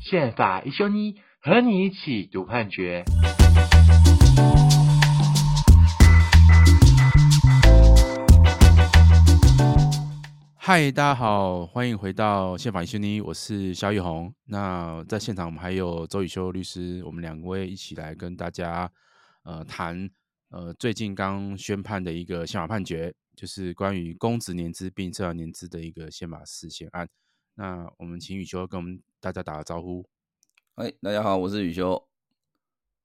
宪法奕修你和你一起读判决。嗨，大家好，欢迎回到宪法奕修你，我是萧奕弘。那在现场我们还有周宇修律师，我们两位一起来跟大家呃谈呃最近刚宣判的一个宪法判决，就是关于公职年资并社团年资的一个宪法释宪案。那我们请宇修跟我们大家打个招呼。哎，大家好，我是宇修。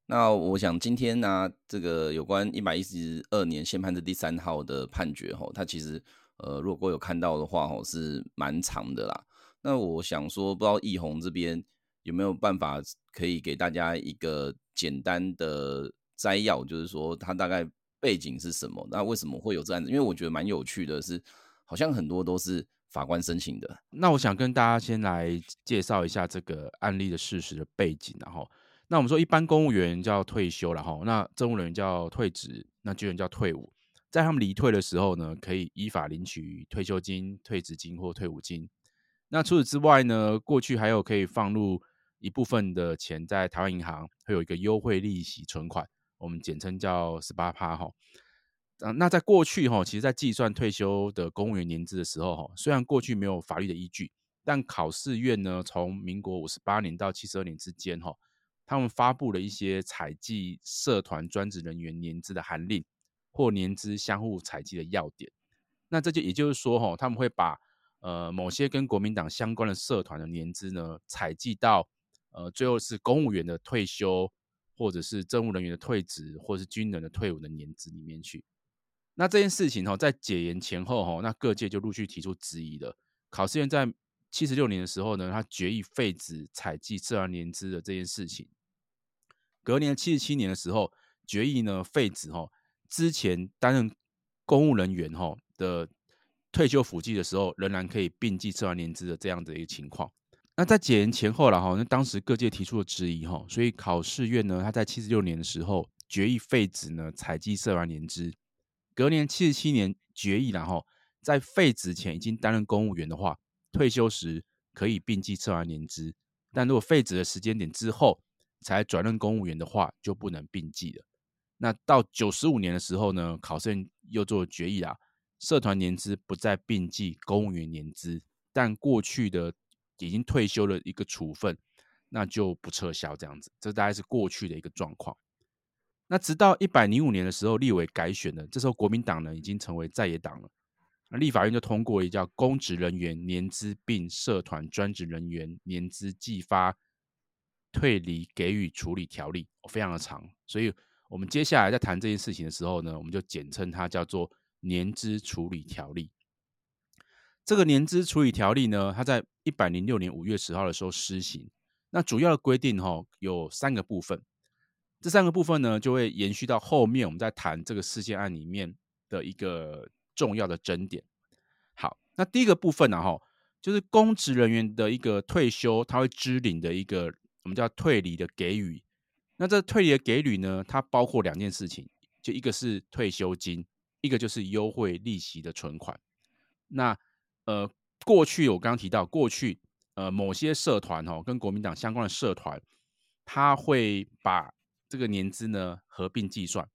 那我想今天呢、这个有关一百一十二年宪判字第三号的判决吼，它其实。呃，如果有看到的话，哦，是蛮长的啦。那我想说，不知道易宏这边有没有办法可以给大家一个简单的摘要，就是说它大概背景是什么？那为什么会有这样子？因为我觉得蛮有趣的是，好像很多都是法官申请的。那我想跟大家先来介绍一下这个案例的事实的背景，然后，那我们说一般公务员叫退休，然后那政务人员叫退职，那军人叫退伍。在他们离退的时候呢，可以依法领取退休金、退职金或退伍金。那除此之外呢，过去还有可以放入一部分的钱在台湾银行，会有一个优惠利息存款，我们简称叫十八趴哈。那在过去哈，其实，在计算退休的公务员年资的时候哈，虽然过去没有法律的依据，但考试院呢，从民国五十八年到七十二年之间哈，他们发布了一些采计社团专职人员年资的函令。或年资相互采计的要点，那这就也就是说，哈，他们会把呃某些跟国民党相关的社团的年资呢，采计到呃最后是公务员的退休，或者是政务人员的退职，或者是军人的退伍的年资里面去。那这件事情哈，在解严前后哈，那各界就陆续提出质疑了。考试院在七十六年的时候呢，他决议废止采计社团年资的这件事情。隔年七十七年的时候，决议呢废止哈。之前担任公务人员哈的退休辅计的时候，仍然可以并计社团年资的这样的一个情况。那在解严前后了哈，那当时各界提出了质疑哈，所以考试院呢，他在七十六年的时候决议废止呢采计社团年资。隔年七十七年决议然后在废止前已经担任公务员的话，退休时可以并计社团年资，但如果废止的时间点之后才转任公务员的话，就不能并计了。那到九十五年的时候呢，考试院又做决议啦，社团年资不再并计公务员年资，但过去的已经退休的一个处分，那就不撤销这样子，这大概是过去的一个状况。那直到一百零五年的时候，立委改选了，这时候国民党呢已经成为在野党了，那立法院就通过一叫《公职人员年资并社团专职人员年资计发退离给予处理条例》，非常的长，所以。我们接下来在谈这件事情的时候呢，我们就简称它叫做年资处理条例。这个年资处理条例呢，它在一百零六年五月十号的时候施行。那主要的规定哈有三个部分，这三个部分呢就会延续到后面我们在谈这个事件案里面的一个重要的争点。好，那第一个部分呢哈，就是公职人员的一个退休，他会支领的一个我们叫退离的给予。那这退离的给予呢，它包括两件事情，就一个是退休金，一个就是优惠利息的存款。那呃，过去我刚刚提到，过去呃某些社团哦，跟国民党相关的社团，他会把这个年资呢合并计算。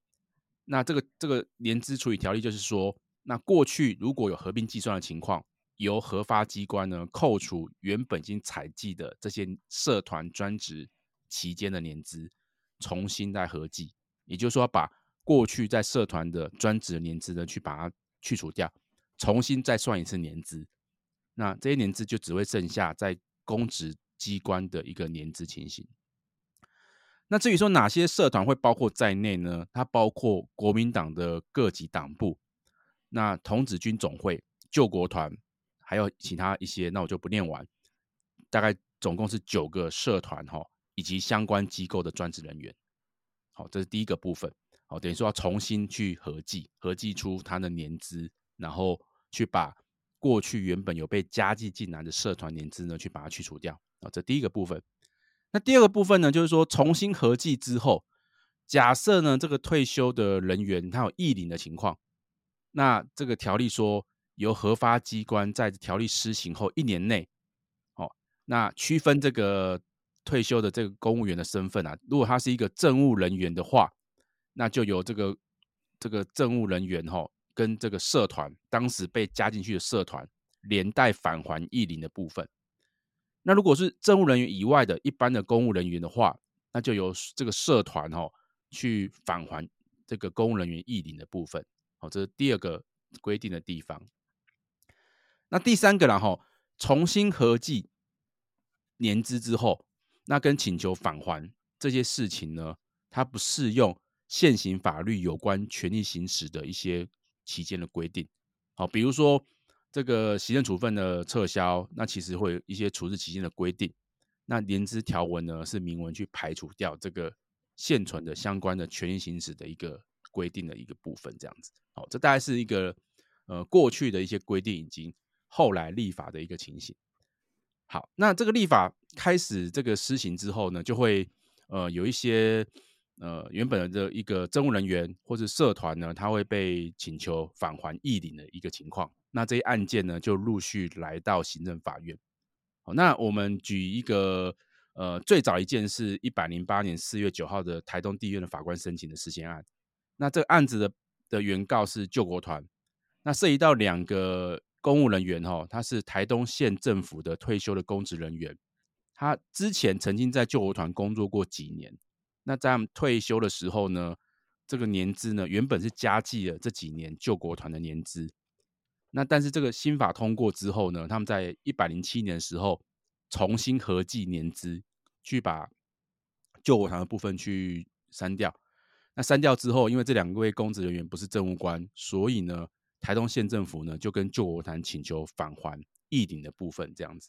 那这个这个年资处理条例就是说，那过去如果有合并计算的情况，由核发机关呢扣除原本已经采计的这些社团专职期间的年资。重新再合计，也就是说，把过去在社团的专职年资呢，去把它去除掉，重新再算一次年资。那这些年资就只会剩下在公职机关的一个年资情形。那至于说哪些社团会包括在内呢？它包括国民党的各级党部、那童子军总会、救国团，还有其他一些，那我就不念完。大概总共是九个社团哈。以及相关机构的专职人员，好，这是第一个部分。好，等于说要重新去合计，合计出他的年资，然后去把过去原本有被加计进来的社团年资呢，去把它去除掉。啊，这第一个部分。那第二个部分呢，就是说重新合计之后，假设呢这个退休的人员他有役龄的情况，那这个条例说，由核发机关在条例施行后一年内，哦，那区分这个退休的这个公务员的身份啊，如果他是一个政务人员的话，那就由这个这个政务人员哈、跟这个社团当时被加进去的社团连带返还役龄的部分。那如果是政务人员以外的一般的公务人员的话，那就由这个社团、哦、去返还这个公务人员役龄的部分。好，这是第二个规定的地方。那第三个然后重新合计年资之后，那跟请求返还这些事情呢，它不适用现行法律有关权利行使的一些期间的规定。好，比如说。这个行政处分的撤销，那其实会有一些处置期间的规定。那年资条文呢，是明文去排除掉这个现存的相关的权益行使的一个规定的一个部分，这样子。好，这大概是一个呃过去的一些规定，以及后来立法的一个情形。好，那这个立法开始这个施行之后呢，就会呃有一些呃原本的这一个政务人员或者社团呢，他会被请求返还义领的一个情况。那这些案件呢，就陆续来到行政法院。好，那我们举一个呃，最早一件是一百零八年四月九号的台东地院的法官申请的释宪案。那这个案子的的原告是救国团，那涉及到两个公务人员哦，他是台东县政府的退休的公职人员，他之前曾经在救国团工作过几年。那在退休的时候呢，这个年资呢，原本是加计了这几年救国团的年资。那但是这个新法通过之后呢，他们在一百零七年的时候重新合计年资，去把救国团的部分去删掉。那删掉之后，因为这两位公职人员不是政务官，所以呢，台东县政府呢就跟救国团请求返还役龄的部分这样子。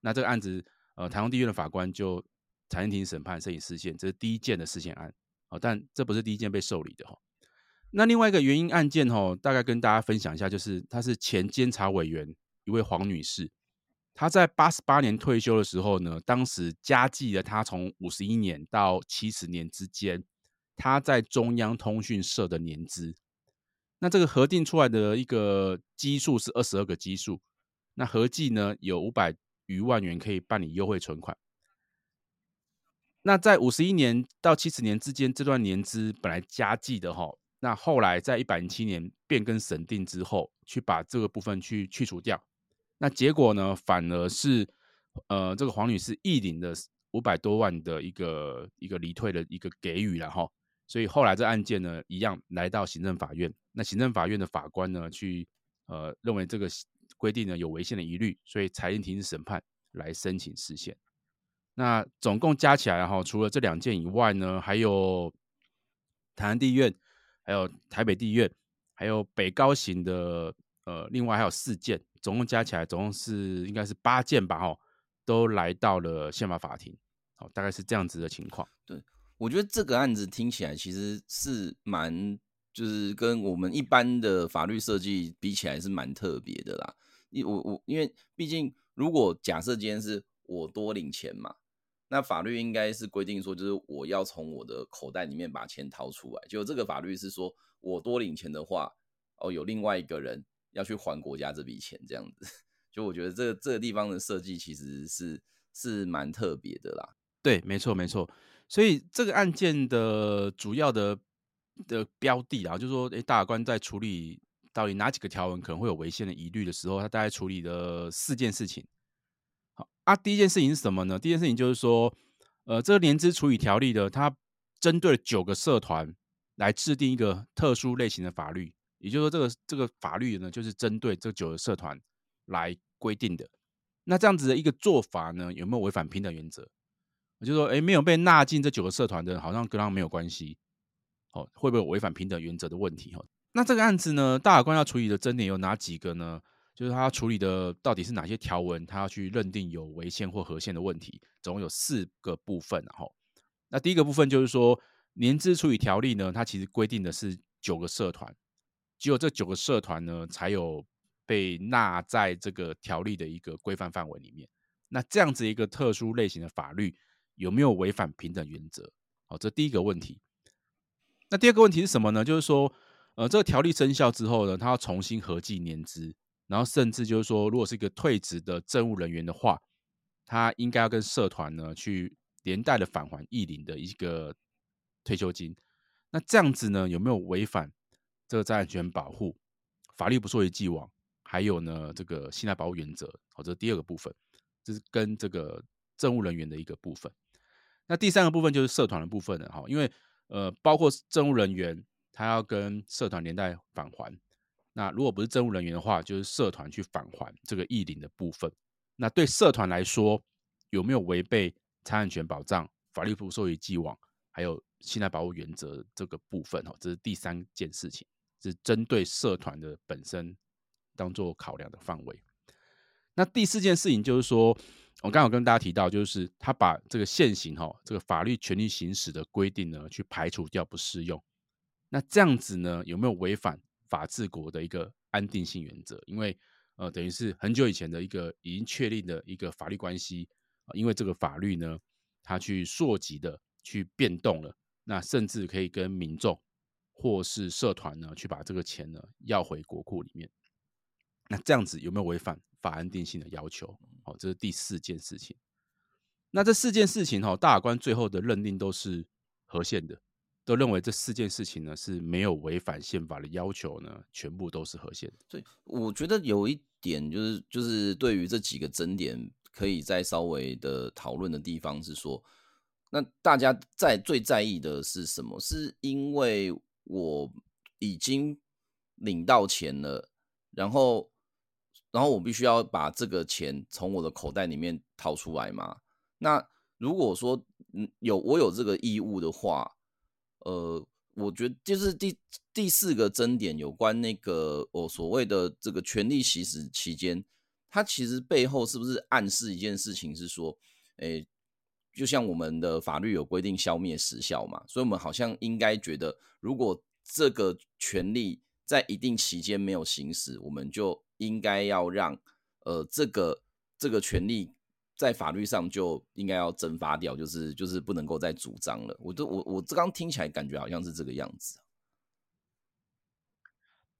那这个案子，呃，台东地院的法官就裁定庭审判申请释宪，这是第一件的释宪案。哦，但这不是第一件被受理的哈。那另外一个原因案件吼，大概跟大家分享一下，就是她是前监察委员一位黄女士，她在八十八年退休的时候呢，当时加计了她从五十一年到七十年之间，她在中央通讯社的年资。那这个核定出来的一个基数是二十二个基数，那合计呢有五百余万元可以办理优惠存款。那在五十一年到七十年之间这段年资本来加计的哈。那后来在一百零七年变更审定之后，去把这个部分去去除掉，那结果呢，反而是呃这个黄女士役龄的五百多万的一个一个离退的一个给予了哈，所以后来这案件呢一样来到行政法院，那行政法院的法官呢去呃认为这个规定呢有违宪的疑虑，所以裁定停止审判来申请释宪。那总共加起来哈，除了这两件以外呢，还有台南地院。还有台北地院，还有北高行的，呃，另外还有四件，总共加起来总共是应该是八件吧，哈，都来到了宪法法庭，好，大概是这样子的情况。对，我觉得这个案子听起来其实是蛮，就是跟我们一般的法律设计比起来是蛮特别的啦。因我我因为毕竟如果假设今天是我多领钱嘛。那法律应该是规定说，就是我要从我的口袋里面把钱掏出来。就这个法律是说，我多领钱的话，哦，有另外一个人要去还国家这笔钱，这样子。就我觉得这这个地方的设计其实是是蛮特别的啦。对，没错没错。所以这个案件的主要的的标的啊，就是说，诶，大法官在处理到底哪几个条文可能会有违宪的疑虑的时候，他大概处理了四件事情。啊，第一件事情是什么呢？第一件事情就是说，呃，这个年资处理条例的，它针对九个社团来制定一个特殊类型的法律，也就是说，这个这个法律呢，就是针对这九个社团来规定的。那这样子的一个做法呢，有没有违反平等原则？我就说，哎，没有被纳进这九个社团的，好像跟他们没有关系。哦，会不会违反平等原则的问题？哈，那这个案子呢，大法官要处理的争点有哪几个呢？就是他处理的到底是哪些条文，他要去认定有违宪或合宪的问题，总共有四个部分。然后，那第一个部分就是说，年资处理条例呢，它其实规定的是九个社团，只有这九个社团呢，才有被纳在这个条例的一个规范范围里面。那这样子一个特殊类型的法律，有没有违反平等原则？好，这第一个问题。那第二个问题是什么呢？就是说，呃，这个条例生效之后呢，他要重新合计年资，然后甚至就是说，如果是一个退职的政务人员的话，他应该要跟社团呢去连带的返还义领的一个退休金。那这样子呢，有没有违反这个财产权保护？法律不溯及既往，还有呢，这个信赖保护原则，好，这是第二个部分，这是跟这个政务人员的一个部分。那第三个部分就是社团的部分了哈，因为呃，包括政务人员他要跟社团连带返还，那如果不是政务人员的话，就是社团去返还这个役龄的部分。那对社团来说，有没有违背财产权保障、法律不溯及既往，还有信赖保护原则这个部分哦，这是第三件事情。是针对社团的本身当做考量的范围。那第四件事情就是说，我刚好跟大家提到，就是他把这个现行哈这个法律权利行使的规定呢，去排除掉不适用。那这样子呢，有没有违反法治国的一个安定性原则？因为呃，等于是很久以前的一个已经确立的一个法律关系啊，因为这个法律呢，它去溯及的去变动了，那甚至可以跟民众。或是社团呢，去把这个钱呢要回国库里面，那这样子有没有违反法安定性的要求？好，这是第四件事情。那这四件事情哈，大法官最后的认定都是合宪的，都认为这四件事情呢是没有违反宪法的要求呢，全部都是合宪。所以我觉得有一点就是，就是对于这几个争点，可以再稍微的讨论的地方是说，那大家在最在意的是什么？是因为我已经领到钱了，然后，然后我必须要把这个钱从我的口袋里面掏出来吗。那如果说嗯有我有这个义务的话，呃，我觉得就是第第四个争点有关那个我所谓的这个权利行使期间，它其实背后是不是暗示一件事情是说，诶。就像我们的法律有规定消灭时效嘛，所以我们好像应该觉得，如果这个权利在一定期间没有行使，我们就应该要让呃这个这个权利在法律上就应该要蒸发掉，就是就是不能够再主张了。我都我我这刚听起来感觉好像是这个样子。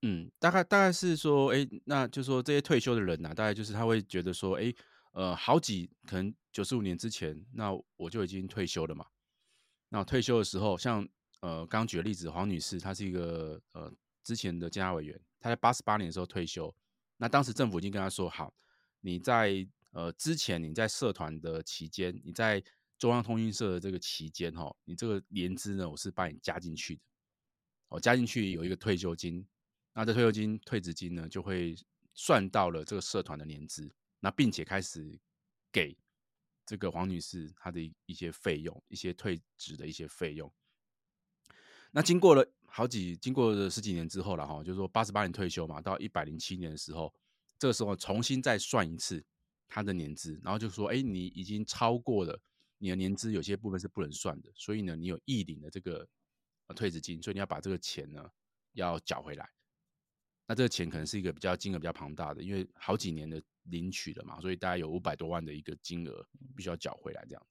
嗯，大概大概是说，哎，那就是说这些退休的人呐、大概就是他会觉得说，哎。呃，好几可能九十五年之前，那我就已经退休了嘛。那退休的时候，像呃，刚刚举的例子，黄女士，她是一个呃之前的监察委员，她在八十八年的时候退休。那当时政府已经跟她说，好，你在呃之前你在社团的期间，你在中央通讯社的这个期间，哈，你这个年资呢，我是把你加进去的。哦，加进去有一个退休金，那这退休金、退职金呢，就会算到了这个社团的年资。那并且开始给这个黄女士她的一些费用，一些退职的一些费用。那经过了好几，经过了十几年之后了哈，就是说八十八年退休嘛，到一百零七年的时候，这个时候重新再算一次她的年资，然后就说，哎，你已经超过了你的年资，有些部分是不能算的，所以呢，你有役龄的这个退职金，所以你要把这个钱呢要缴回来。那这个钱可能是一个比较金额比较庞大的，因为好几年的。领取了嘛，所以大概有五百多万的一个金额必须要缴回来，这样，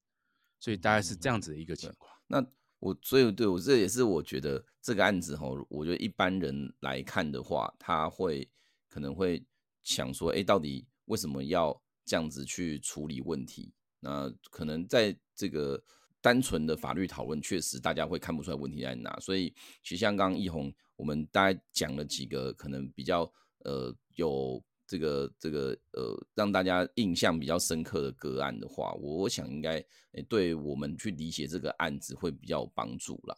所以大概是这样子的一个情况。嗯、那我所以对我这也是我觉得这个案子哈，我觉得一般人来看的话，他会可能会想说，哎，到底为什么要这样子去处理问题？那可能在这个单纯的法律讨论，确实大家会看不出来问题在哪。所以其实像刚刚奕弘，我们大概讲了几个可能比较呃有。这个这个呃，让大家印象比较深刻的个案的话，我我想应该诶，对我们去理解这个案子会比较有帮助啦。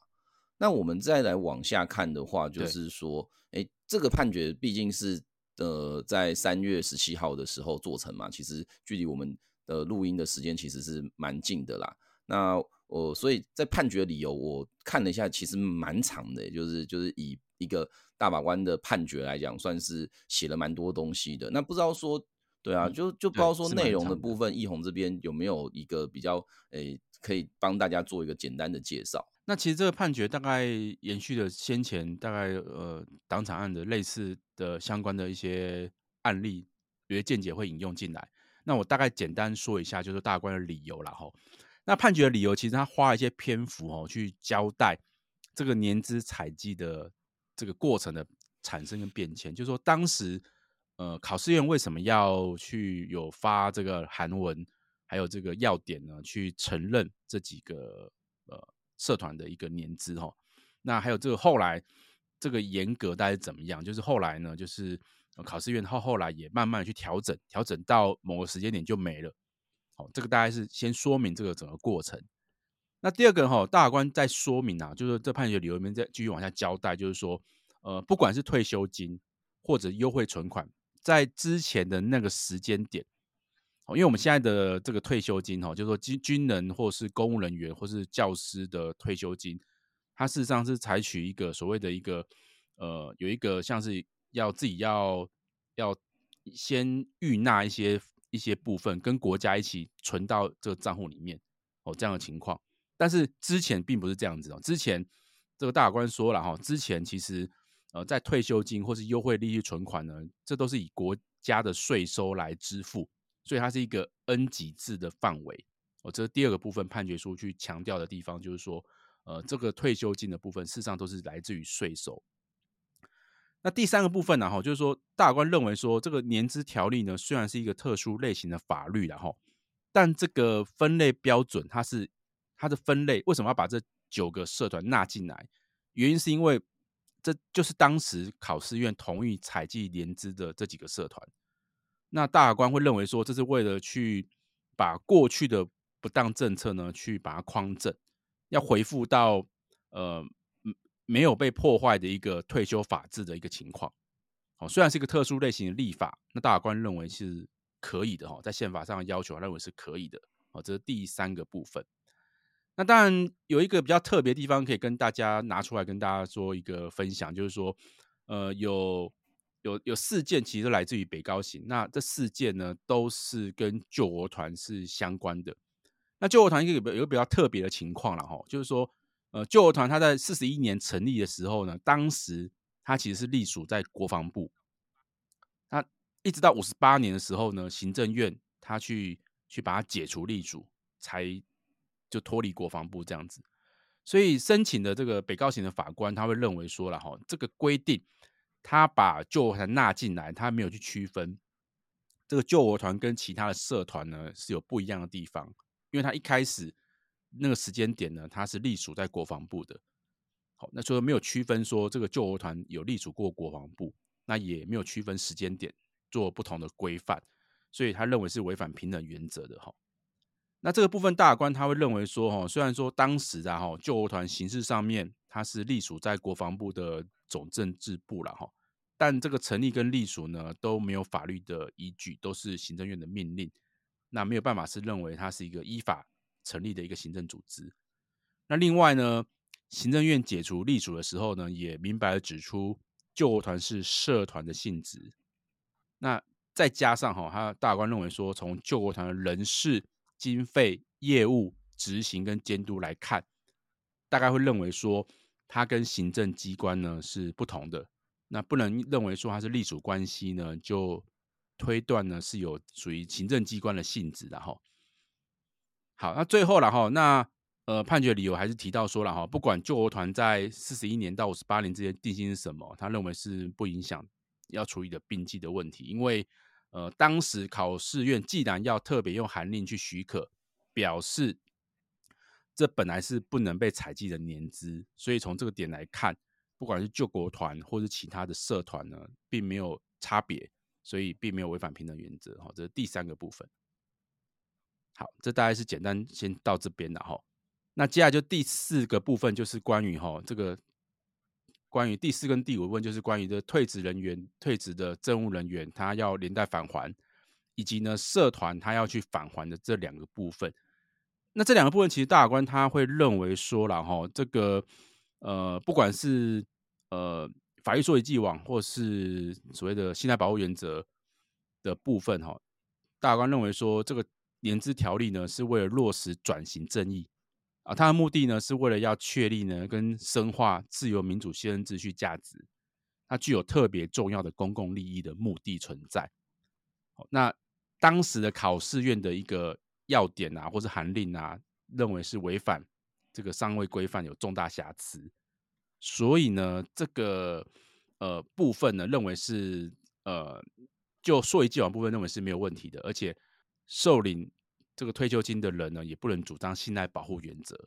那我们再来往下看的话，就是说，诶，这个判决毕竟是呃在三月十七号的时候做成嘛，其实距离我们的录音的时间其实是蛮近的啦。那我、呃、所以在判决理由我看了一下，其实蛮长的，就是就是以一个。大法官的判决来讲，算是写了蛮多东西的。那不知道说，对啊，就就不知道说内容的部分，奕弘这边有没有一个比较，诶、欸，可以帮大家做一个简单的介绍。那其实这个判决大概延续了先前大概呃党产案的类似的相关的一些案例，有些见解会引用进来。那我大概简单说一下，就是大官的理由啦齁。那判决的理由其实他花了一些篇幅哦，去交代这个年资采计的。这个过程的产生跟变迁，就是说当时呃考试院为什么要去有发这个函文，还有这个要点呢？去承认这几个呃社团的一个年资哈。那还有这个后来这个严格大概是怎么样？就是后来呢，就是考试院后后来也慢慢去调整，调整到某个时间点就没了。好，这个大概是先说明这个整个过程。那第二个哈，大法官在说明啊，就是这判决理由里面再继续往下交代，就是说，呃，不管是退休金或者优惠存款，在之前的那个时间点，因为我们现在的这个退休金哈，就是说军军人或是公务人员或是教师的退休金，它事实上是采取一个所谓的一个呃，有一个像是要自己要要先预纳一些一些部分，跟国家一起存到这个账户里面哦，这样的情况。但是之前并不是这样子哦，之前这个大法官说了哈，之前其实呃在退休金或是优惠利率存款呢，这都是以国家的税收来支付，所以它是一个 N 级制的范围哦。这是第二个部分判决书去强调的地方，就是说呃这个退休金的部分事实上都是来自于税收。那第三个部分呢哈，就是说大官认为说这个年资条例呢虽然是一个特殊类型的法律然后，但这个分类标准它是。它的分类为什么要把这九个社团纳进来？原因是因为这就是当时考试院同意采计年资的这几个社团。那大法官会认为说，这是为了去把过去的不当政策呢，去把它匡正，要回复到呃没有被破坏的一个退休法制的一个情况。哦，虽然是一个特殊类型的立法，那大官认为是可以的哈，在宪法上的要求，认为是可以的。哦，这是第三个部分。那当然有一个比较特别地方可以跟大家拿出来跟大家做一个分享，就是说，呃，有有有四件其实来自于北高行，那这四件呢都是跟救国团是相关的。那救国团一个有比较特别的情况了哈，就是说，呃，救国团它在四十一年成立的时候呢，当时它其实是隶属在国防部，那一直到五十八年的时候呢，行政院他去去把它解除隶属才。就脱离国防部这样子，所以申请的这个北高行的法官他会认为说了哈，这个规定他把救国团纳进来，他没有去区分这个救国团跟其他的社团呢是有不一样的地方，因为他一开始那个时间点呢，他是隶属在国防部的，好，那所以没有区分说这个救国团有隶属过国防部，那也没有区分时间点做不同的规范，所以他认为是违反平等原则的哈。那这个部分大官他会认为说，哈，虽然说当时啊，哈，救国团形式上面它是隶属在国防部的总政治部了，哈，但这个成立跟隶属呢都没有法律的依据，都是行政院的命令，那没有办法是认为它是一个依法成立的一个行政组织。那另外呢，行政院解除隶属的时候呢，也明白地指出救国团是社团的性质。那再加上哈，他大官认为说，从救国团的人事。经费、业务执行跟监督来看，大概会认为说，它跟行政机关呢是不同的。那不能认为说它是隶属关系呢，就推断呢是有属于行政机关的性质的哈。好，那最后了哈，那呃判决理由还是提到说了哈，不管救国团在四十一年到五十八年之间定性是什么，他认为是不影响要处理的并记的问题，因为。呃，当时考试院既然要特别用函令去许可，表示这本来是不能被采集的年资，所以从这个点来看，不管是救国团或是其他的社团呢，并没有差别，所以并没有违反平等原则。哈，这是第三个部分。好，这大概是简单先到这边了哈。那接下来就第四个部分，就是关于哈这个。关于第四跟第五问，就是关于这退职人员、退职的政务人员，他要连带返还，以及呢社团他要去返还的这两个部分。那这两个部分，其实大法官他会认为说了哈，这个呃，不管是呃法律溯及既往，或是所谓的信赖保护原则的部分哈，大官认为说，这个年资条例呢，是为了落实转型正义。啊，它的目的呢，是为了要确立呢跟深化自由民主宪政秩序价值，它具有特别重要的公共利益的目的存在。那当时的考试院的一个要点啊，或是函令啊，认为是违反这个上位规范，有重大瑕疵。所以呢，这个呃部分呢，认为是呃就硕一既往部分认为是没有问题的，而且受领这个退休金的人呢，也不能主张信赖保护原则，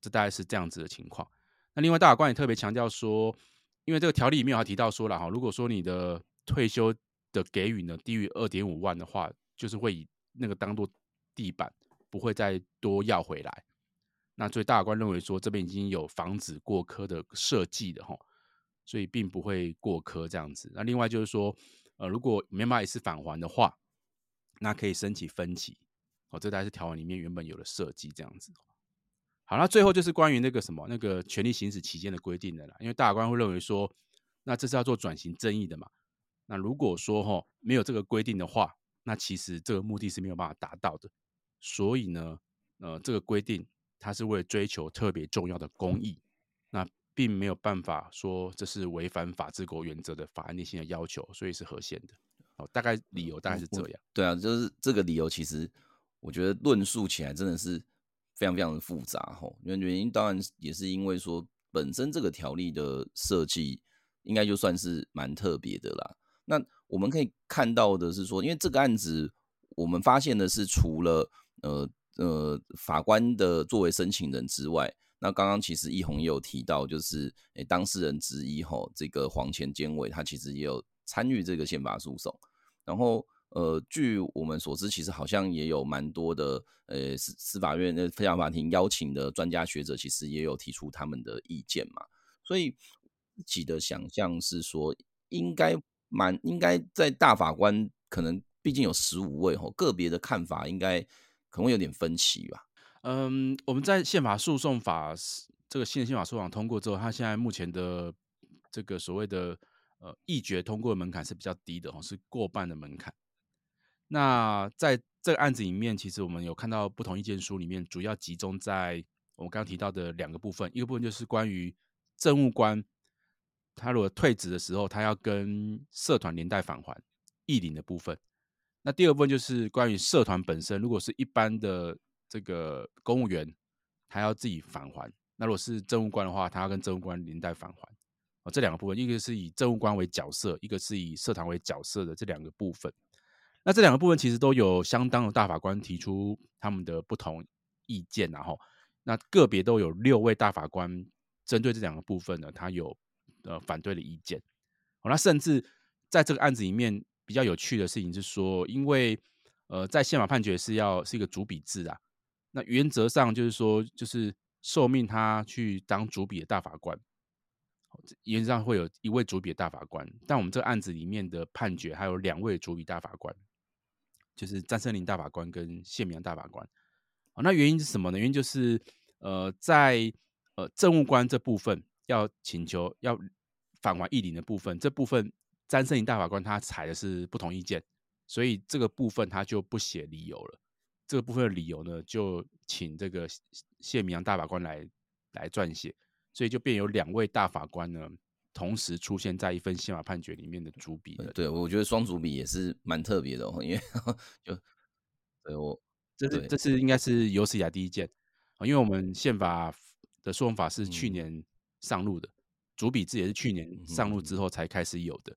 这大概是这样子的情况。那另外大法官也特别强调说，因为这个条例里面还提到说了哈，如果说你的退休的给予呢低于二点五万的话，就是会以那个当做地板，不会再多要回来。那所以大官认为说，这边已经有防止过科的设计的哈，所以并不会过科这样子。那另外就是说，呃，如果没办法一次返还的话，那可以申请分期。哦，这大概是条文里面原本有的设计这样子。好，那最后就是关于那个什么那个权利行使期间的规定的啦，因为大官会认为说，那这是要做转型正义的嘛。那如果说哈没有这个规定的话，那其实这个目的是没有办法达到的。所以呢，呃，这个规定它是为了追求特别重要的公益，那并没有办法说这是违反法治国原则的法案定性的要求，所以是合宪的。哦，大概理由大概是这样。对啊，就是这个理由，其实我觉得论述起来真的是。非常非常的复杂哈，原原因当然也是因为说本身这个条例的设计应该就算是蛮特别的啦。那我们可以看到的是说，因为这个案子我们发现的是除了呃呃法官的作为申请人之外，那刚刚其实奕弘也有提到，就是诶、当事人之一吼，这个黄前监委他其实也有参与这个宪法诉讼，然后。呃，据我们所知，其实好像也有蛮多的，呃，司司法院的非常法庭邀请的专家学者，其实也有提出他们的意见嘛。所以自己的想象是说，应该蛮应该在大法官可能毕竟有十五位吼，个别的看法应该可能会有点分歧吧。嗯，我们在宪法诉讼法这个新的宪法诉讼法通过之后，它现在目前的这个所谓的呃议决通过的门槛是比较低的哦，是过半的门槛。那在这个案子里面，其实我们有看到不同意见书里面，主要集中在我们刚刚提到的两个部分。一个部分就是关于政务官他如果退职的时候，他要跟社团连带返还义领的部分。那第二部分就是关于社团本身，如果是一般的这个公务员，他要自己返还；那如果是政务官的话，他要跟政务官连带返还。哦，这两个部分，一个是以政务官为角色，一个是以社团为角色的这两个部分。那这两个部分其实都有相当的大法官提出他们的不同意见，然后那个别都有六位大法官针对这两个部分呢，他有呃反对的意见。好，那甚至在这个案子里面比较有趣的事情是说，因为呃在宪法判决是要是一个主笔制啊，那原则上就是说就是受命他去当主笔的大法官，原则上会有一位主笔的大法官，但我们这个案子里面的判决还有两位主笔大法官。就是詹森林大法官跟谢铭洋大法官，那原因是什么呢？原因就是，呃，在呃政务官这部分要请求要返还议领的部分，这部分詹森林大法官他采的是不同意见，所以这个部分他就不写理由了。这个部分的理由呢，就请这个谢明阳大法官来来撰写，所以就变有两位大法官呢。同时出现在一份宪法判决里面的主笔的，对，我觉得双主笔也是蛮特别的哦，因为 就对我这是这是应该是有史以来第一件啊，因为我们宪法的诉讼法是去年上路的，嗯、主笔制也是去年上路之后才开始有的。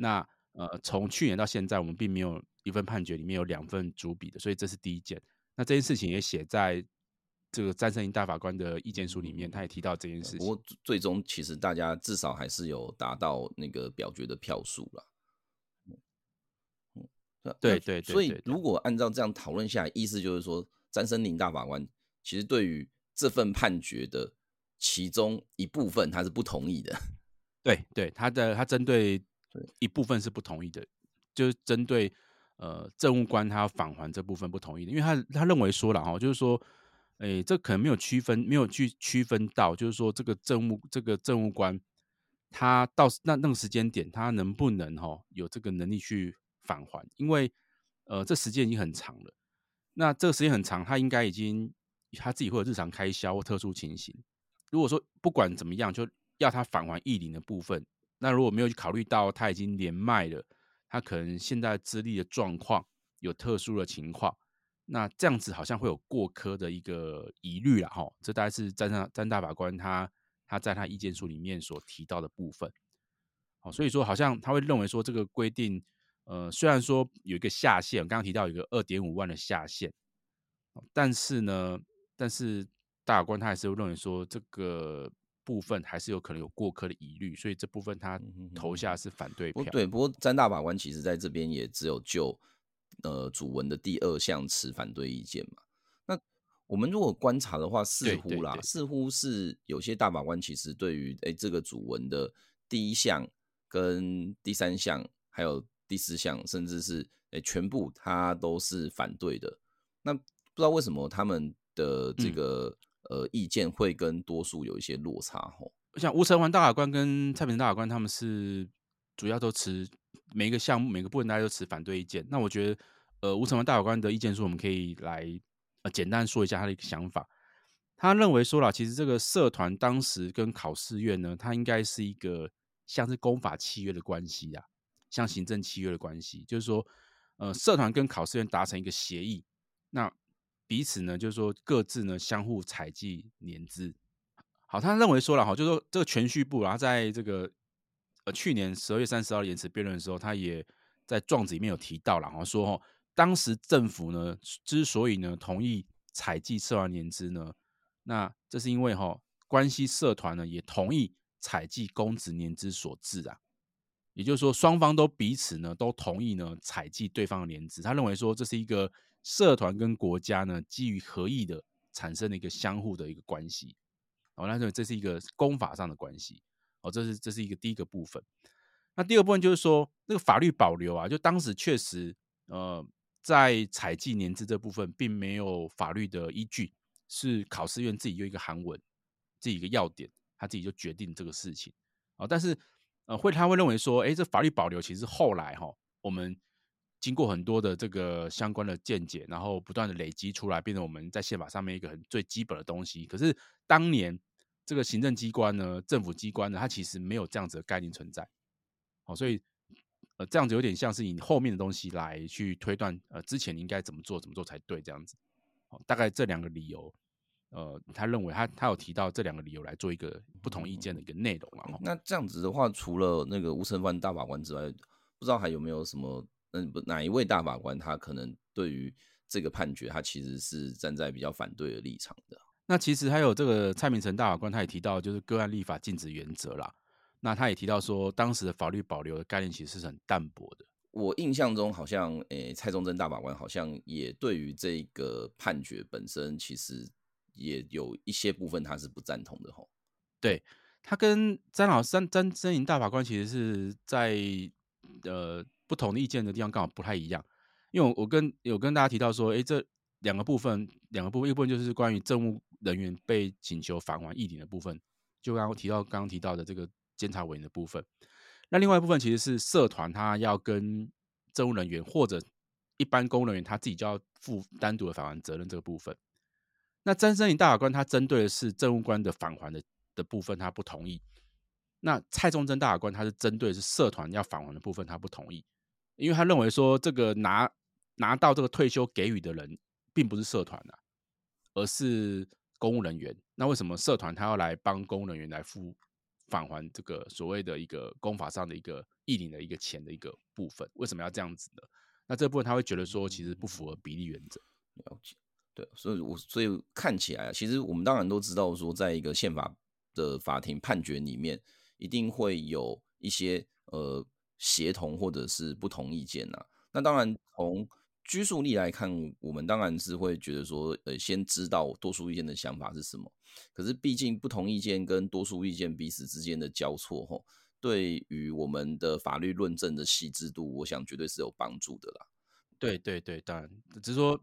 嗯、那呃，从去年到现在，我们并没有一份判决里面有两份主笔的，所以这是第一件。那这件事情也写在。这个詹森林大法官的意见书里面，他也提到这件事情。不过最终其实大家至少还是有达到那个表决的票数了。对对对。所以如果按照这样讨论下来，意思就是说，詹森林大法官其实对于这份判决的其中一部分，他是不同意的。对对，他的他针对一部分是不同意的，就是针对呃政务官他要返还这部分不同意的，因为他他认为说了哈，就是说。哎、这可能没有区分，没有去区分到，就是说这个政务这个政务官，他到那那个时间点，他能不能哈有这个能力去返还？因为呃，这时间已经很长了。那这个时间很长，他应该已经他自己会有日常开销或特殊情形。如果说不管怎么样，就要他返还役领的部分，那如果没有去考虑到他已经年迈了，他可能现在资历的状况有特殊的情况。那这样子好像会有过科的一个疑虑啦，哈，这大概是詹大詹大法官他他在他意见书里面所提到的部分。好，所以说好像他会认为说这个规定，呃，虽然说有一个下限，刚刚提到有一个二点五万的下限，但是呢，但是大法官他还是会认为说这个部分还是有可能有过客的疑虑，所以这部分他投下是反对票。对，不过詹大法官其实在这边也只有就呃主文的第二项持反对意见嘛。那我们如果观察的话，似乎啦，对对对，似乎是有些大法官其实对于哎这个主文的第一项。跟第三项，还有第四项，甚至是诶、欸、全部，他都是反对的。那不知道为什么他们的这个、嗯、呃意见会跟多数有一些落差吼？像吴成环大法官跟蔡秉成大法官，他们是主要都持每一个项目、每个部分，大家都持反对意见。那我觉得，呃，吴成环大法官的意见书，我们可以来呃简单说一下他的一个想法。他认为说了，其实这个社团当时跟考试院呢，它应该是一个。像是公法契约的关系啊，像行政契约的关系，就是说，呃，社团跟考试院达成一个协议，那彼此呢，就是说各自呢相互采计年资。好，他认为说了哈，就是说这个全序部，然后在这个呃去年十二月三十号延迟辩论的时候，他也在状子里面有提到了，然后说哈，当时政府呢之所以呢同意采计社团年资呢，那这是因为哈关系社团呢也同意。采计公职年资所致啊，也就是说，双方都彼此呢都同意呢采计对方的年资。他认为说，这是一个社团跟国家呢基于合意的产生了一个相互的一个关系。哦，那认为这是一个公法上的关系。哦，这是这是一个第一个部分。那第二部分就是说，那个法律保留啊，就当时确实呃在采计年资这部分并没有法律的依据，是考试院自己有一个函文，自己一个要点。他自己就决定这个事情哦，但是呃，会他会认为说，哎，这法律保留其实后来哈，我们经过很多的这个相关的见解，然后不断的累积出来，变成我们在宪法上面一个很最基本的东西。可是当年这个行政机关呢，政府机关呢，它其实没有这样子的概念存在，好，所以呃，这样子有点像是以后面的东西来去推断，呃，之前你应该怎么做，怎么做才对，这样子，哦，大概这两个理由。呃，他认为他他有提到这两个理由来做一个不同意见的一个内容了。那这样子的话，除了那个吴成范大法官之外，不知道还有没有什么，嗯，不哪一位大法官他可能对于这个判决，他其实是站在比较反对的立场的。那其实还有这个蔡明成大法官，他也提到就是个案立法禁止原则啦。那他也提到说，当时的法律保留的概念其实是很淡薄的。我印象中好像，诶、欸，蔡宗正大法官好像也对于这个判决本身其实。也有一些部分他是不赞同的吼，对，他跟詹老詹詹森营大法官其实是在呃不同的意见的地方刚好不太一样，因为我跟有跟大家提到说，哎，这两个部分两个部分，一部分就是关于政务人员被请求返还议领的部分，就刚刚提到刚刚提到的这个监察委员的部分，那另外一部分其实是社团他要跟政务人员或者一般公务人员他自己就要负单独的返还责任这个部分。那詹森林大法官他针对的是政务官的返还的的部分，他不同意。那蔡中正大法官他是针对的是社团要返还的部分，他不同意，因为他认为说这个拿拿到这个退休给予的人并不是社团啊，而是公务人员。那为什么社团他要来帮公务人员来付返还这个所谓的一个公法上的一个议领的一个钱的一个部分？为什么要这样子呢？那这部分他会觉得说，其实不符合比例原则。了解。对，所以我所以看起来啊，其实我们当然都知道说，在一个宪法的法庭判决里面，一定会有一些呃协同或者是不同意见呐、啊。那当然从拘束力来看，我们当然是会觉得说，呃，先知道多数意见的想法是什么。可是毕竟不同意见跟多数意见彼此之间的交错，吼，对于我们的法律论证的细致度，我想绝对是有帮助的啦。对对对，当然只是说。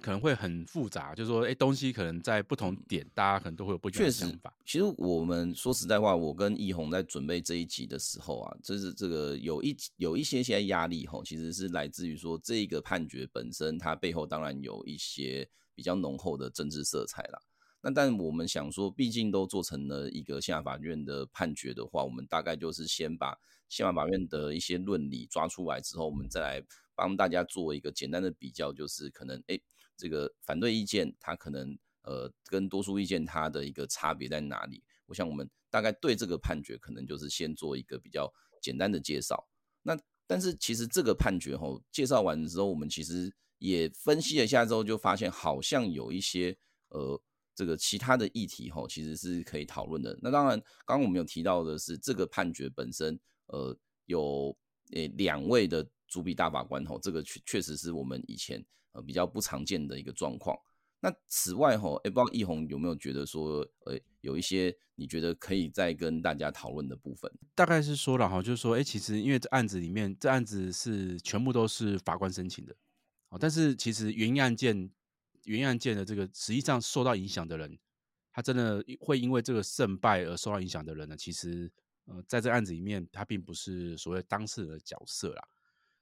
可能会很复杂，就是说，哎，东西可能在不同点，大家可能都会有不同的想法。其实我们说实在话，我跟奕弘在准备这一集的时候啊，就是这个有一有一些些压力吼，其实是来自于说这个判决本身，它背后当然有一些比较浓厚的政治色彩啦。那但我们想说，毕竟都做成了一个宪法法院的判决的话，我们大概就是先把宪法法院的一些论理抓出来之后，我们再来帮大家做一个简单的比较，就是可能哎。这个反对意见，它可能呃跟多数意见它的一个差别在哪里？我想我们大概对这个判决可能就是先做一个比较简单的介绍。那但是其实这个判决吼介绍完之后，我们其实也分析了一下之后，就发现好像有一些呃这个其他的议题吼其实是可以讨论的。那当然，刚刚我们有提到的是这个判决本身，呃有诶两位的主笔大法官吼，这个确确实是我们以前呃比较不常见的一个状况。那此外吼，哎，不知道奕弘有没有觉得说，呃，有一些你觉得可以再跟大家讨论的部分？大概是说了哈，就是说，哎，其实因为这案子里面，这案子是全部都是法官申请的，哦，但是其实原因案件，原因案件的这个实际上受到影响的人，他真的会因为这个胜败而受到影响的人呢，其实，呃，在这案子里面，他并不是所谓当事人的角色啦。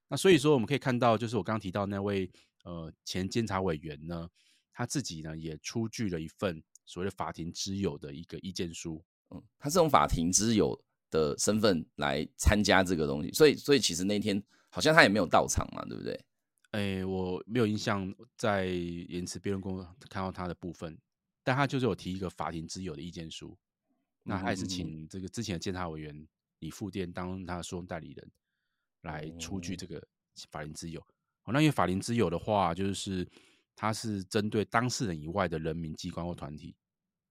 那所以说，我们可以看到，就是我刚刚提到那位呃前监察委员呢。他自己呢也出具了一份所谓的法庭之友的一个意见书，嗯，他是用法庭之友的身份来参加这个东西，所以所以其实那天好像他也没有到场嘛，对不对？哎、欸，我没有印象在言词辩论公看到他的部分，但他就是有提一个法庭之友的意见书，那他也是请这个之前的监察委员李富店当他的诉讼代理人来出具这个法庭之友。哦，那因为法庭之友的话，就是。他是针对当事人以外的人民机关或团体，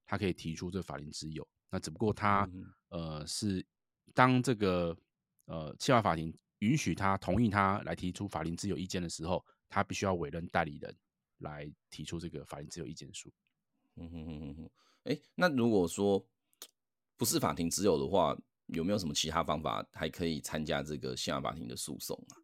他可以提出这个法庭之友。那只不过他呃是当这个呃宪法法庭允许他同意他来提出法庭之友意见的时候，他必须要委任代理人来提出这个法庭之友意见书。嗯哼哼哼哼。哎，那如果说不是法庭之友的话，有没有什么其他方法还可以参加这个宪法法庭的诉讼啊？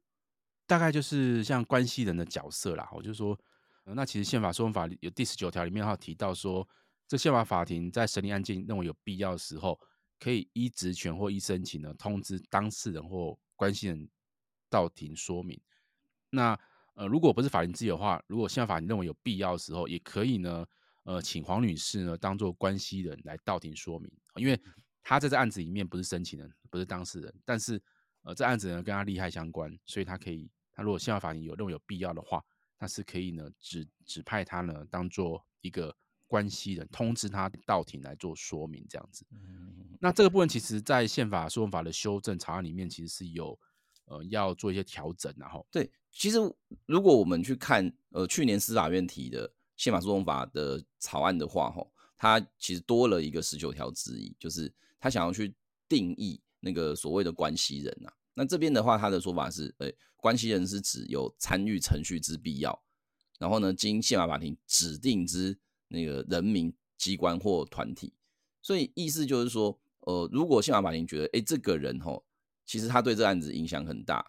大概就是像关系人的角色啦，我就说。那其实宪法诉讼法有第十九条里面还有提到说，这宪法法庭在审理案件认为有必要的时候，可以依职权或依申请呢通知当事人或关系人到庭说明。那呃如果不是法庭自由的话，如果宪法法庭认为有必要的时候，也可以呢呃请黄女士呢当做关系人来到庭说明，因为她在这案子里面不是申请人，不是当事人，但是呃这案子呢跟他利害相关，所以他可以，他如果宪法法庭有认为有必要的话。那是可以呢，指指派他呢，当做一个关系人，通知他到庭来做说明，这样子。那这个部分其实，在宪法诉讼法的修正草案里面，其实是有呃要做一些调整，然后对，其实如果我们去看呃去年司法院提的宪法诉讼法的草案的话，吼，它其实多了一个十九条之一，就是他想要去定义那个所谓的关系人、啊。那这边的话，他的说法是，呃，关系人是指有参与程序之必要，然后呢，经宪法法庭指定之那个人民机关或团体。所以意思就是说，呃，如果宪法法庭觉得，哎，这个人吼，其实他对这案子影响很大，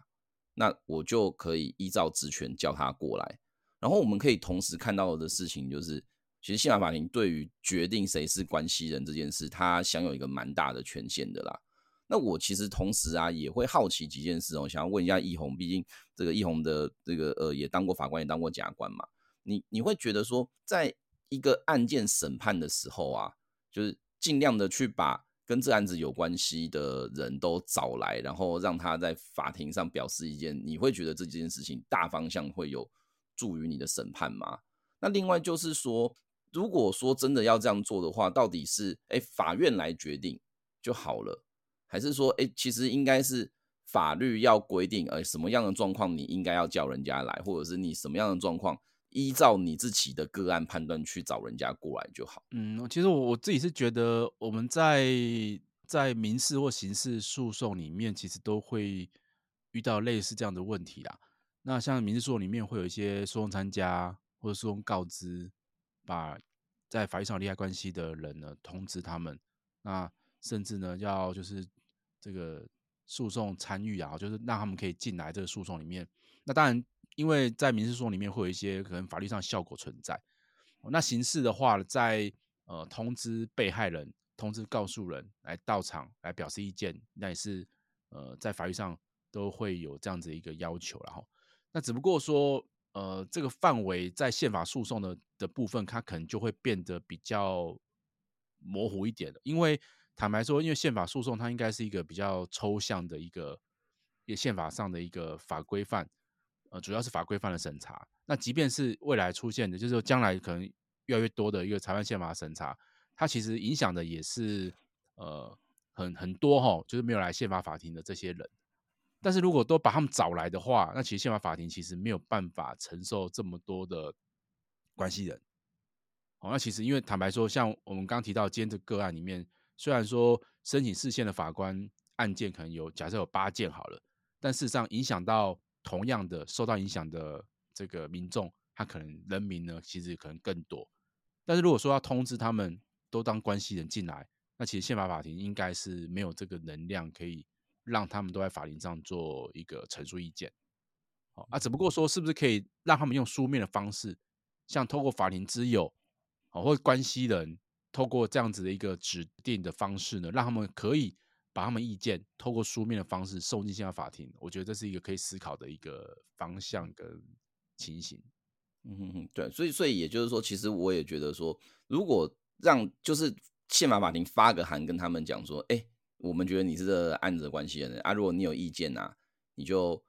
那我就可以依照职权叫他过来。然后我们可以同时看到的事情就是，其实宪法法庭对于决定谁是关系人这件事，他享有一个蛮大的权限的啦。那我其实同时啊也会好奇几件事哦，想要问一下奕弘，毕竟这个奕弘的这个呃也当过法官，也当过检察官嘛，你你会觉得说，在一个案件审判的时候啊，就是尽量的去把跟这案子有关系的人都找来，然后让他在法庭上表示意见，你会觉得这件事情大方向会有助于你的审判吗？那另外就是说，如果说真的要这样做的话，到底是哎法院来决定就好了？还是说，哎、其实应该是法律要规定，呃，什么样的状况你应该要叫人家来，或者是你什么样的状况，依照你自己的个案判断去找人家过来就好。嗯，其实我我自己是觉得，我们在在民事或刑事诉讼里面，其实都会遇到类似这样的问题啦。那像民事诉讼里面，会有一些诉讼参加或者诉讼告知，把在法律上有利害关系的人呢通知他们，那甚至呢要就是。这个诉讼参与啊，就是让他们可以进来这个诉讼里面。那当然，因为在民事诉讼里面会有一些可能法律上效果存在。那刑事的话，在呃通知被害人、通知告诉人来到场来表示意见，那也是呃在法律上都会有这样子一个要求。然后，那只不过说呃这个范围在宪法诉讼的的部分，它可能就会变得比较模糊一点了，因为。坦白说，因为宪法诉讼它应该是一个比较抽象的一个，一个宪法上的一个法规范，呃，主要是法规范的审查。那即便是未来出现的，就是说将来可能越来越多的一个裁判宪法审查，它其实影响的也是呃很很多哈，就是没有来宪法法庭的这些人。但是如果都把他们找来的话，那其实宪法法庭其实没有办法承受这么多的关系人。好，那其实因为坦白说，像我们刚刚提到今天这个案里面，虽然说申请释宪的法官案件可能有假设有八件好了，但事实上影响到同样的受到影响的这个民众，他可能人民呢其实可能更多。但是如果说要通知他们都当关系人进来，那其实宪法法庭应该是没有这个能量可以。让他们都在法庭上做一个陈述意见，好啊，只不过说是不是可以让他们用书面的方式，像透过法庭之友，好或关系人，透过这样子的一个指定的方式呢，让他们可以把他们意见透过书面的方式送进宪法法庭。我觉得这是一个可以思考的一个方向跟情形。嗯哼哼，对，所以所以也就是说，其实我也觉得说，如果让就是宪法法庭发个函跟他们讲说，哎、我们觉得你是这个案子的关系人啊，如果你有意见啊，你就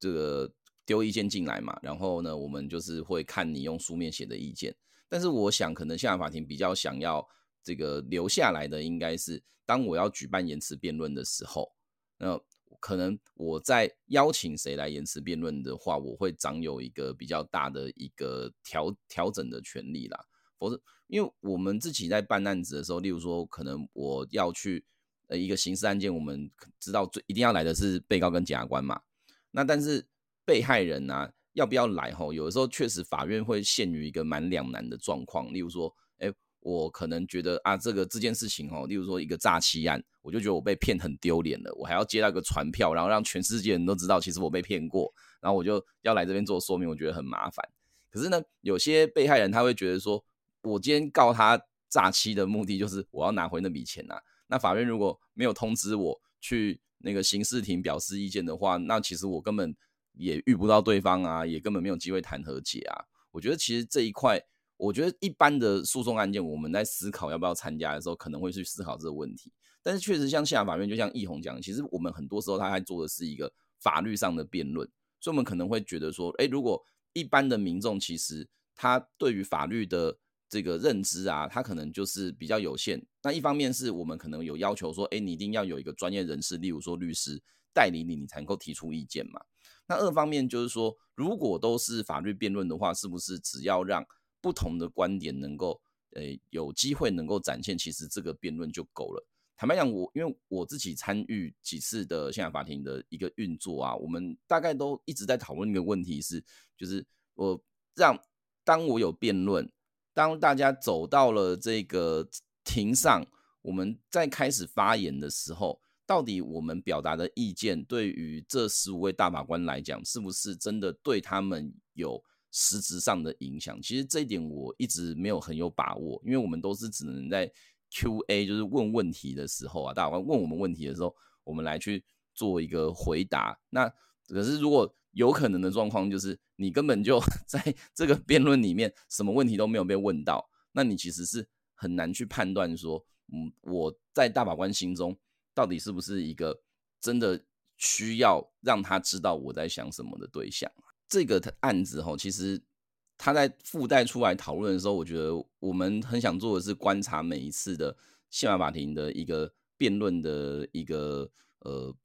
这个丢意见进来嘛。然后呢，我们就是会看你用书面写的意见。但是我想，可能宪法法庭比较想要这个留下来的，应该是当我要举办言词辩论的时候，那可能我在邀请谁来言词辩论的话，我会掌有一个比较大的一个调调整的权利啦。否则，因为我们自己在办案子的时候，例如说，可能我要去。呃，一个刑事案件，我们知道最一定要来的是被告跟检察官嘛。那但是被害人啊，要不要来？吼，有的时候确实法院会陷于一个蛮两难的状况。例如说，哎，我可能觉得啊，这个这件事情吼，例如说一个诈欺案，我就觉得我被骗很丢脸了，我还要接到一个传票，然后让全世界人都知道，其实我被骗过，然后我就要来这边做说明，我觉得很麻烦。可是呢，有些被害人他会觉得说，我今天告他诈欺的目的就是我要拿回那笔钱啊。那法院如果没有通知我去那个刑事庭表示意见的话，那其实我根本也遇不到对方啊，也根本没有机会谈和解啊。我觉得其实这一块，我觉得一般的诉讼案件，我们在思考要不要参加的时候，可能会去思考这个问题。但是确实像宪法院，就像奕弘讲，其实我们很多时候他还做的是一个法律上的辩论，所以我们可能会觉得说，诶，如果一般的民众其实他对于法律的这个认知啊，他可能就是比较有限。那一方面是我们可能有要求说，哎，你一定要有一个专业人士，例如说律师代理你，你才能够提出意见嘛。那二方面就是说，如果都是法律辩论的话，是不是只要让不同的观点能够，诶，有机会能够展现，其实这个辩论就够了。坦白讲，我因为我自己参与几次的宪法法庭的一个运作啊，我们大概都一直在讨论一个问题是，就是我让当我有辩论。当大家走到了这个庭上，我们在开始发言的时候，到底我们表达的意见对于这十五位大法官来讲，是不是真的对他们有实质上的影响？其实这一点我一直没有很有把握，因为我们都是只能在 Q&A，就是问问题的时候啊，大法官问我们问题的时候，我们来去做一个回答。那可是如果有可能的状况就是，你根本就 在这个辩论里面，什么问题都没有被问到，那你其实是很难去判断说，嗯，我在大法官心中到底是不是一个真的需要让他知道我在想什么的对象。这个案子哈，其实他在附带出来讨论的时候，我觉得我们很想做的是观察每一次的宪法法庭的一个辩论的一个呃。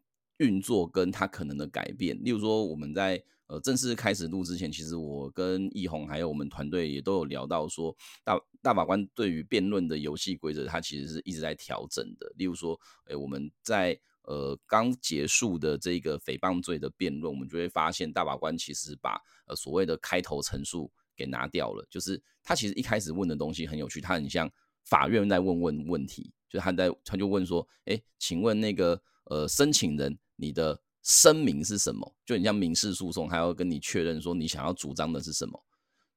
运作跟他可能的改变，例如说我们在呃正式开始录之前，其实我跟奕宏还有我们团队也都有聊到说，大大法官对于辩论的游戏规则，他其实是一直在调整的。例如说，诶，我们在呃刚结束的这个诽谤罪的辩论，我们就会发现大法官其实把呃所谓的开头陈述给拿掉了，就是他其实一开始问的东西很有趣，他很像法院在问问问题，就是他在他就问说，诶，请问那个呃申请人。你的声明是什么？就你像民事诉讼，还要跟你确认说你想要主张的是什么。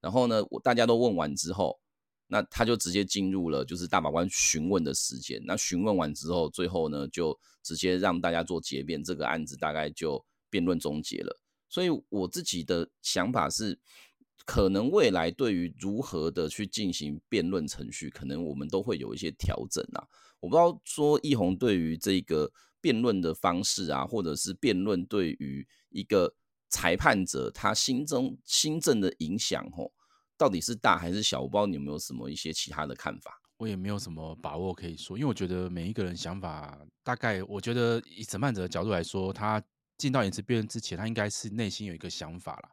然后呢，我大家都问完之后，那他就直接进入了就是大法官询问的时间。那询问完之后，最后呢就直接让大家做结辩，这个案子大概就辩论终结了。所以我自己的想法是，可能未来对于如何的去进行辩论程序，可能我们都会有一些调整啊。我不知道说易宏对于这个。辩论的方式啊，或者是辩论对于一个裁判者他心中心政的影响，吼，到底是大还是小？我不知道你有没有什么一些其他的看法。我也没有什么把握可以说，因为我觉得每一个人想法，大概我觉得以审判者的角度来说，他进到言词辩论之前，他应该是内心有一个想法啦。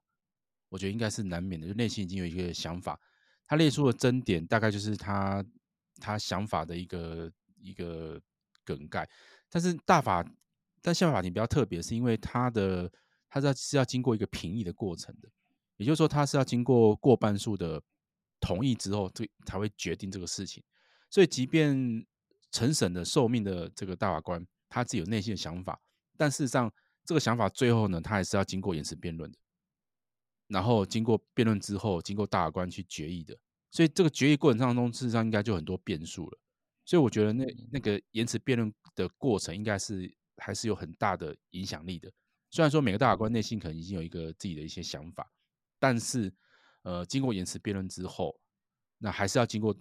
我觉得应该是难免的，就内心已经有一个想法。他列出的争点，大概就是他他想法的一个一个梗概。但是大法，但宪法法庭比较特别，是因为他的他是要是要经过一个评议的过程的，也就是说，他是要经过过半数的同意之后，这才会决定这个事情。所以，即便承审的受命的这个大法官他自己有内心的想法，但事实上，这个想法最后呢，他还是要经过延迟辩论的。然后经过辩论之后，经过大法官去决议的。所以，这个决议过程当中，事实上应该就很多变数了。所以，我觉得那那个言词辩论的过程，应该是还是有很大的影响力的。虽然说每个大法官内心可能已经有一个自己的一些想法，但是，呃，经过言词辩论之后，那还是要经过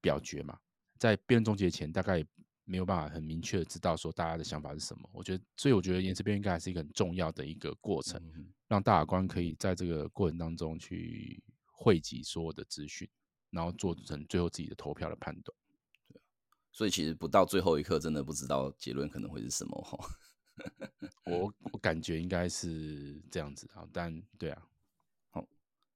表决嘛。在辩论终结前，大概没有办法很明确的知道说大家的想法是什么。我觉得，所以我觉得言词辩论应该还是一个很重要的一个过程，让大法官可以在这个过程当中去汇集所有的资讯，然后做成最后自己的投票的判断。对，所以其实不到最后一刻，真的不知道结论可能会是什么哈。我我感觉应该是这样子啊，但对啊，好，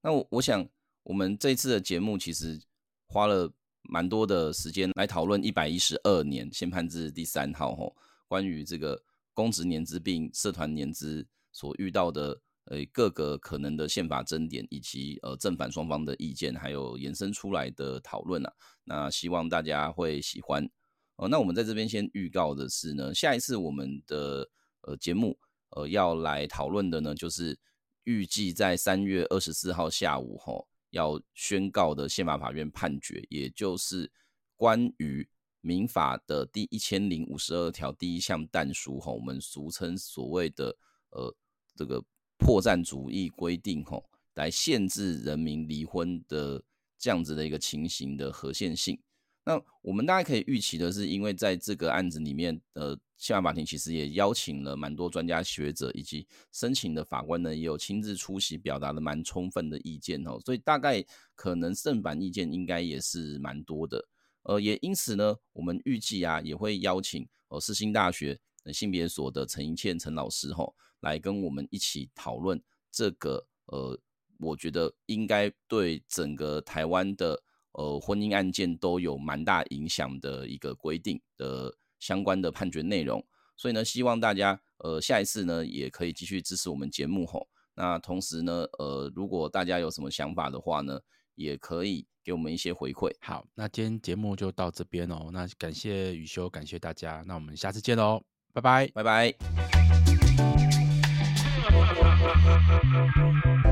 那我我想我们这次的节目其实花了。蛮多的时间来讨论一百一十二年先判字第三号吼，关于这个公职年资并社团年资所遇到的呃各个可能的宪法争点，以及呃正反双方的意见，还有延伸出来的讨论啊。那希望大家会喜欢哦。那我们在这边先预告的是呢，下一次我们的呃节目呃要来讨论的呢，就是预计在三月二十四号下午吼。要宣告的宪法法院判决，也就是关于民法的第一千零五十二条第一项但书吼，我们俗称所谓的呃这个破绽主义规定吼，来限制人民离婚的这样子的一个情形的合宪性。那我们大家可以预期的是，因为在这个案子里面，呃，宪法法庭其实也邀请了蛮多专家学者，以及申请的法官呢，也有亲自出席，表达了蛮充分的意见哦，所以大概可能正反意见应该也是蛮多的，呃，也因此呢，我们预计啊，也会邀请呃世新大学性别所的陈盈倩陈老师吼，来跟我们一起讨论这个呃，我觉得应该对整个台湾的。呃，婚姻案件都有蛮大影响的一个规定的相关的判决内容，所以呢，希望大家呃下一次呢也可以继续支持我们节目吼。那同时呢，呃，如果大家有什么想法的话呢，也可以给我们一些回馈。好，那今天节目就到这边哦。那感谢雨修，感谢大家，那我们下次见喽，拜拜，拜拜。Thank you.